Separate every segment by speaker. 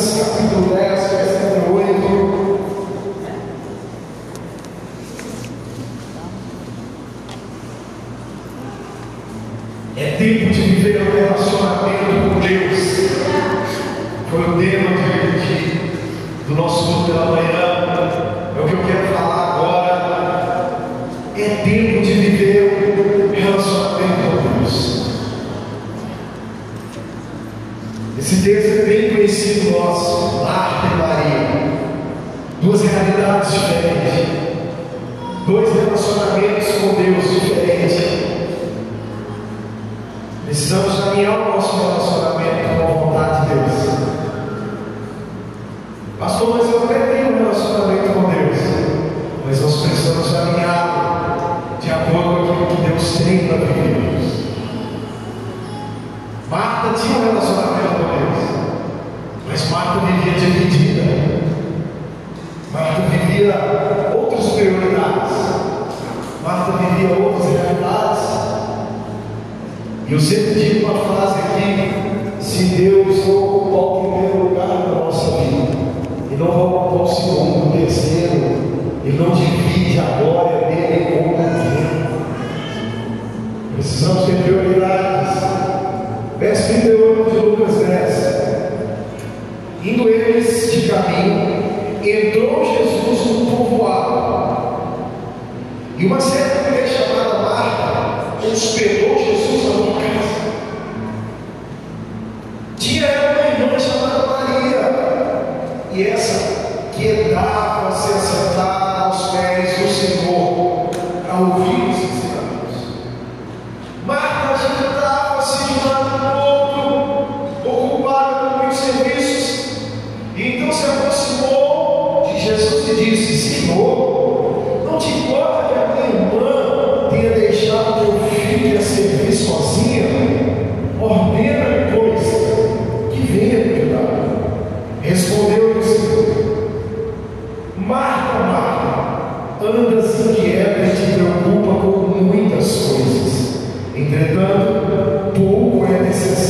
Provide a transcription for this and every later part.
Speaker 1: Gracias. Esse texto é bem conhecido nosso, Marta e Maria. Duas realidades diferentes. Dois relacionamentos com Deus diferentes. Precisamos caminhar o nosso relacionamento com a vontade de Deus. Pastor, mas eu até tenho um relacionamento com Deus. Mas nós precisamos caminhar de acordo com aquilo que Deus tem para viver. Marta tinha um relacionamento vivia dividida, Marta vivia outras prioridades, Marta vivia outras realidades. E eu sempre digo uma frase aqui: se Deus não ocupar o primeiro lugar na nossa vida, e não vai ocupar o segundo, o terceiro, e não divide a glória dele com ninguém. É Precisamos ter prioridades. Verso 38 de Lucas 10. Indo eles tipo de caminho, entrou Jesus no povoado. E uma certa mulher chamada Marta hospedou Entretanto, pouco é necessário.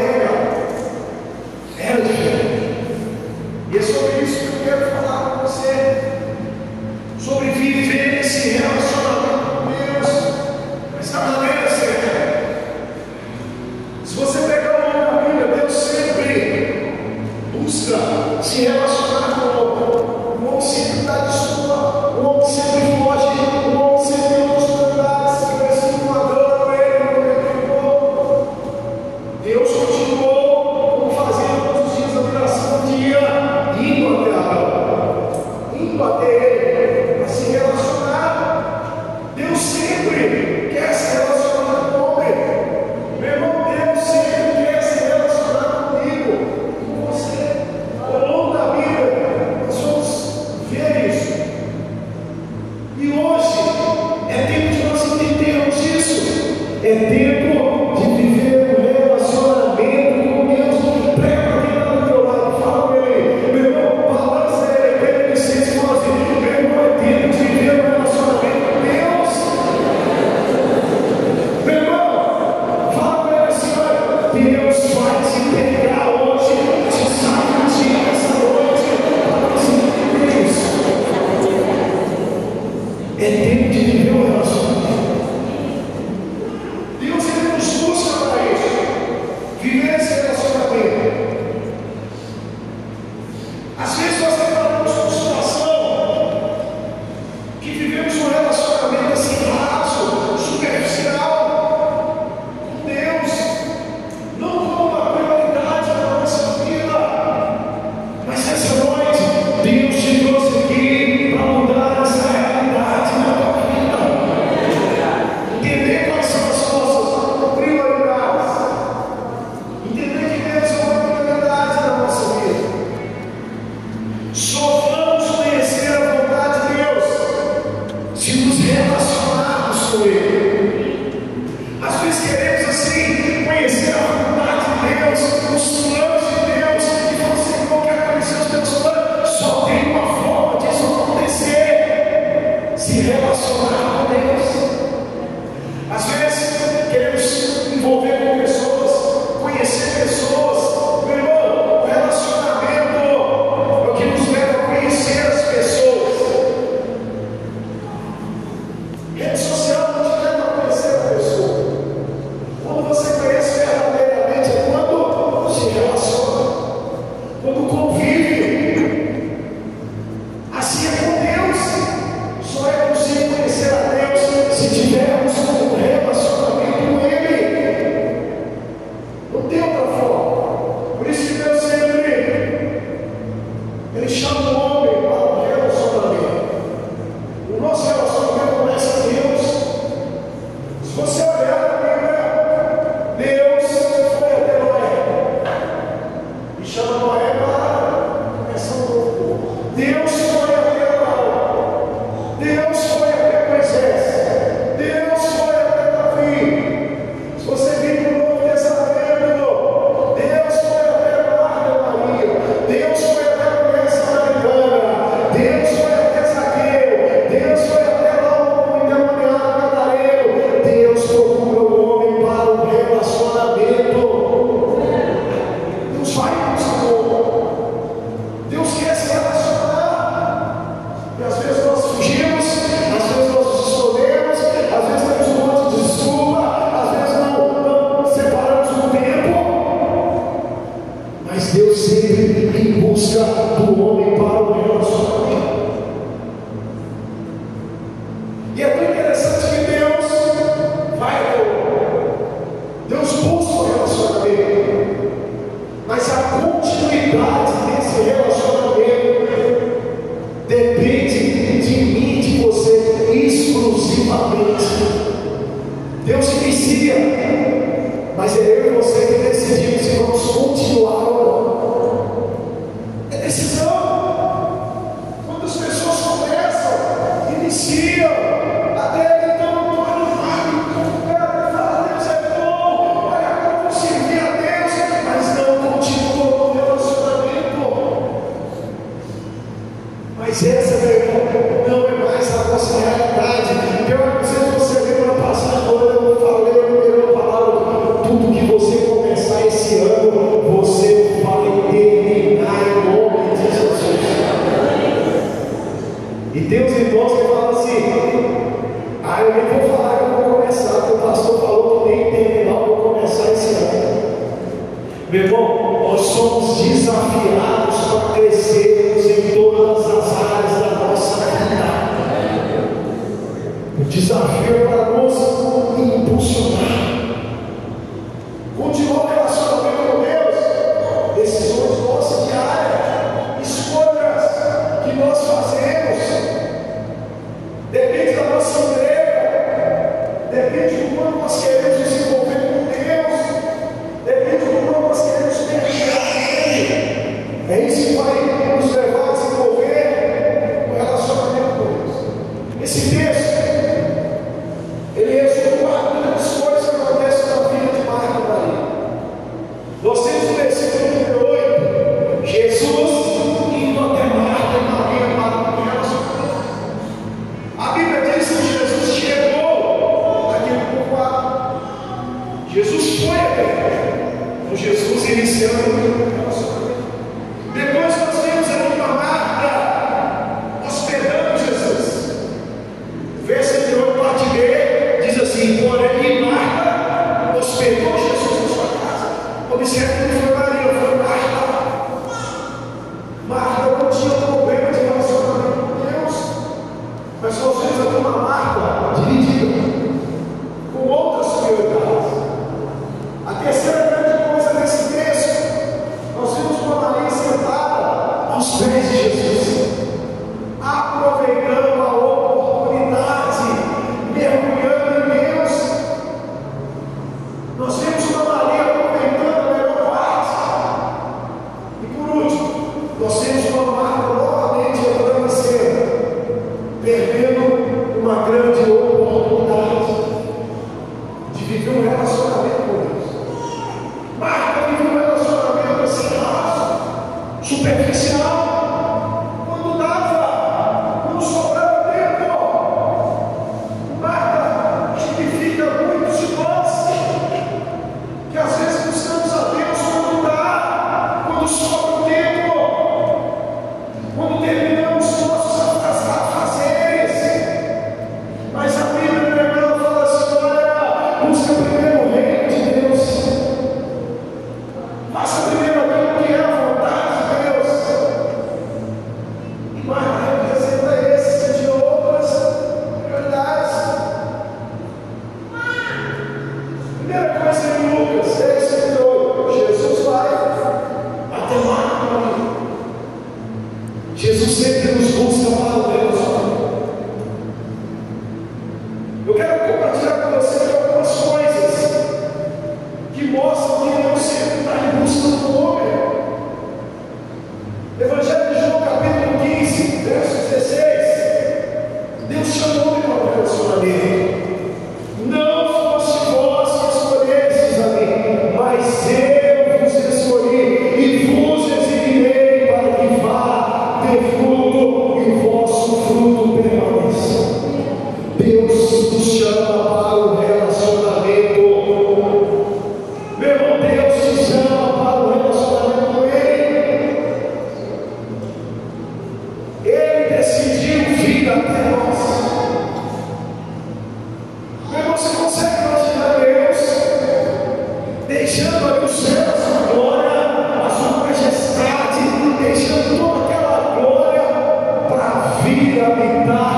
Speaker 1: El See Deus Meu irmão, nós somos desafiados para crescermos em todas as áreas da nossa vida. O desafio é para Jesus foi a verdade. Então Jesus iniciando Eu quero compartilhar com você algumas coisas que mostram. Deus nos chama para o relacionamento. Meu irmão, Deus te chama para o relacionamento com Ele. Ele decidiu vir até nós. Meu irmão, você consegue imaginar Deus deixando ali os céus a glória, a sua majestade, deixando toda aquela glória para vir habitar?